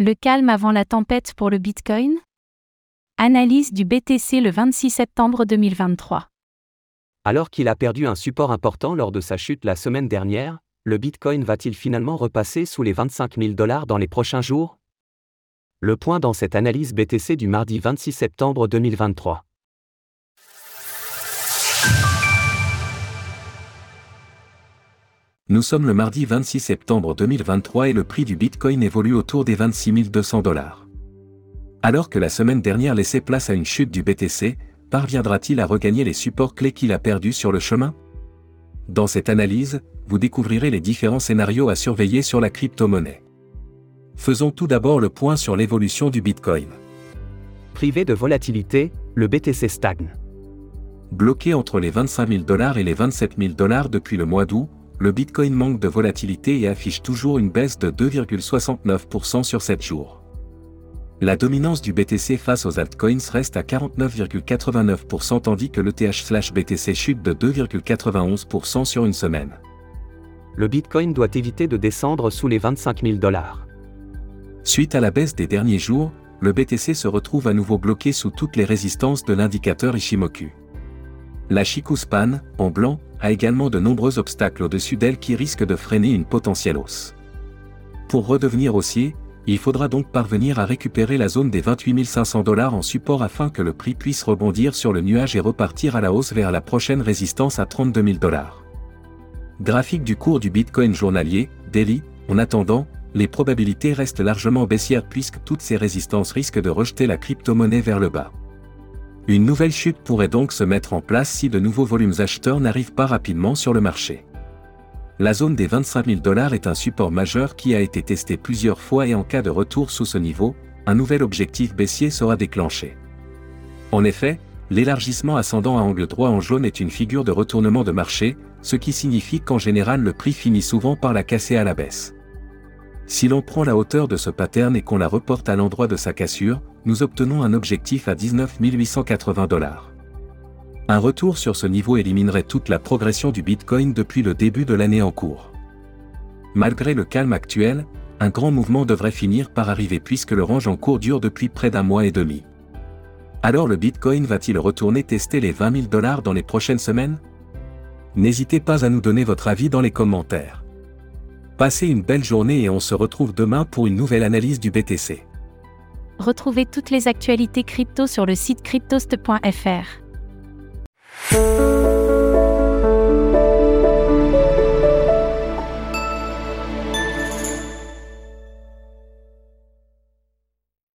Le calme avant la tempête pour le Bitcoin Analyse du BTC le 26 septembre 2023. Alors qu'il a perdu un support important lors de sa chute la semaine dernière, le Bitcoin va-t-il finalement repasser sous les 25 000 dollars dans les prochains jours? Le point dans cette analyse BTC du mardi 26 septembre 2023. Nous sommes le mardi 26 septembre 2023 et le prix du Bitcoin évolue autour des 26 200 dollars. Alors que la semaine dernière laissait place à une chute du BTC, parviendra-t-il à regagner les supports clés qu'il a perdus sur le chemin? Dans cette analyse, vous découvrirez les différents scénarios à surveiller sur la crypto-monnaie. Faisons tout d'abord le point sur l'évolution du Bitcoin. Privé de volatilité, le BTC stagne. Bloqué entre les 25 000 dollars et les 27 000 dollars depuis le mois d'août, le Bitcoin manque de volatilité et affiche toujours une baisse de 2,69% sur 7 jours. La dominance du BTC face aux altcoins reste à 49,89% tandis que l'ETH/BTC chute de 2,91% sur une semaine. Le Bitcoin doit éviter de descendre sous les 25 000 dollars. Suite à la baisse des derniers jours, le BTC se retrouve à nouveau bloqué sous toutes les résistances de l'indicateur Ishimoku. La Chikuspan, en blanc, a également de nombreux obstacles au-dessus d'elle qui risquent de freiner une potentielle hausse. Pour redevenir haussier, il faudra donc parvenir à récupérer la zone des 28 500 dollars en support afin que le prix puisse rebondir sur le nuage et repartir à la hausse vers la prochaine résistance à 32 000 dollars. Graphique du cours du Bitcoin journalier, daily, en attendant, les probabilités restent largement baissières puisque toutes ces résistances risquent de rejeter la crypto-monnaie vers le bas. Une nouvelle chute pourrait donc se mettre en place si de nouveaux volumes acheteurs n'arrivent pas rapidement sur le marché. La zone des 25 000 dollars est un support majeur qui a été testé plusieurs fois et en cas de retour sous ce niveau, un nouvel objectif baissier sera déclenché. En effet, l'élargissement ascendant à angle droit en jaune est une figure de retournement de marché, ce qui signifie qu'en général le prix finit souvent par la casser à la baisse. Si l'on prend la hauteur de ce pattern et qu'on la reporte à l'endroit de sa cassure, nous obtenons un objectif à 19 880 dollars. Un retour sur ce niveau éliminerait toute la progression du Bitcoin depuis le début de l'année en cours. Malgré le calme actuel, un grand mouvement devrait finir par arriver puisque le range en cours dure depuis près d'un mois et demi. Alors le Bitcoin va-t-il retourner tester les 20 000 dollars dans les prochaines semaines? N'hésitez pas à nous donner votre avis dans les commentaires. Passez une belle journée et on se retrouve demain pour une nouvelle analyse du BTC. Retrouvez toutes les actualités crypto sur le site cryptost.fr.